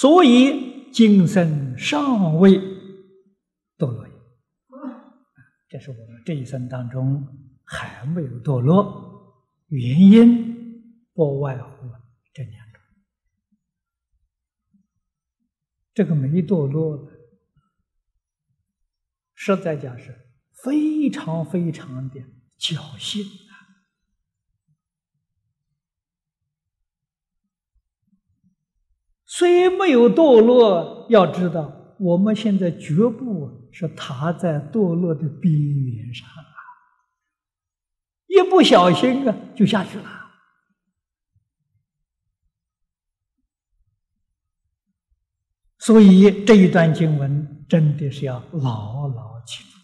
所以今生尚未堕落。这是我们这一生当中还没有堕落，原因不外乎这两种。这个没堕落，实在讲是非常非常的侥幸虽没有堕落，要知道我们现在绝不。是踏在堕落的边缘上啊！一不小心啊，就下去了。所以这一段经文真的是要牢牢记住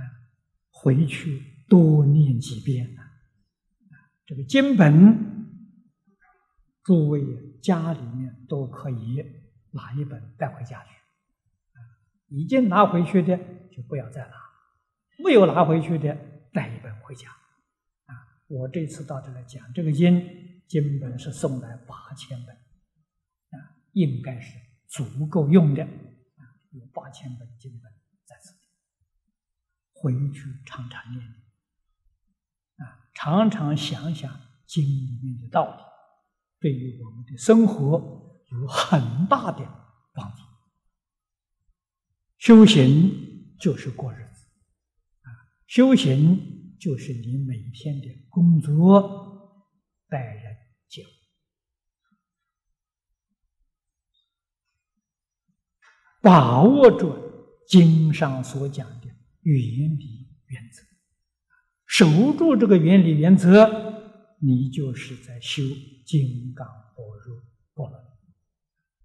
啊！回去多念几遍啊！这个经本，诸位家里面都可以拿一本带回家去。已经拿回去的就不要再拿，没有拿回去的带一本回家。啊，我这次到这来讲这个经，经本是送来八千本，啊，应该是足够用的。啊，有八千本经本在此，回去常常念，啊，常常想想经里面的道理，对于我们的生活有很大的帮助。修行就是过日子，啊，修行就是你每天的工作、待人接物，把握住经上所讲的原理原则，守住这个原理原则，你就是在修金刚般若波罗。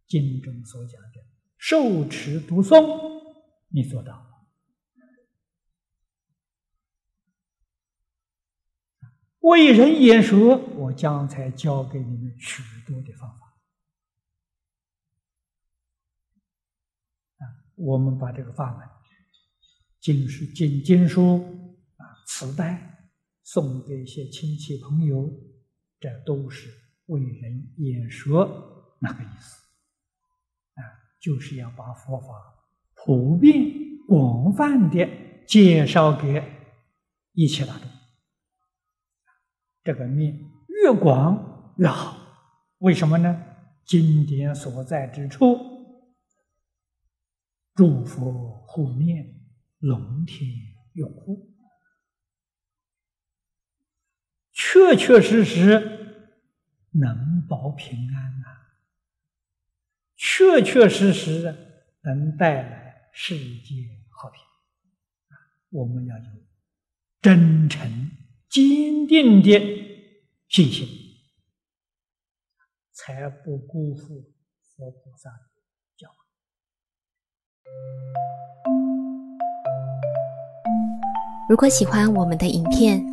经中所讲的受持读诵。你做到为人演说，我将才教给你们许多的方法。啊，我们把这个法门，经书、经经书啊，磁带送给一些亲戚朋友，这都是为人演说那个意思。啊，就是要把佛法。普遍广泛的介绍给一切大众，这个面越广越好。为什么呢？经典所在之处，诸佛护念，龙天拥护，确确实实能保平安呐，确确实实能带来。世界和平！我们要有真诚、坚定的信心，才不辜负佛菩萨的教诲。如果喜欢我们的影片，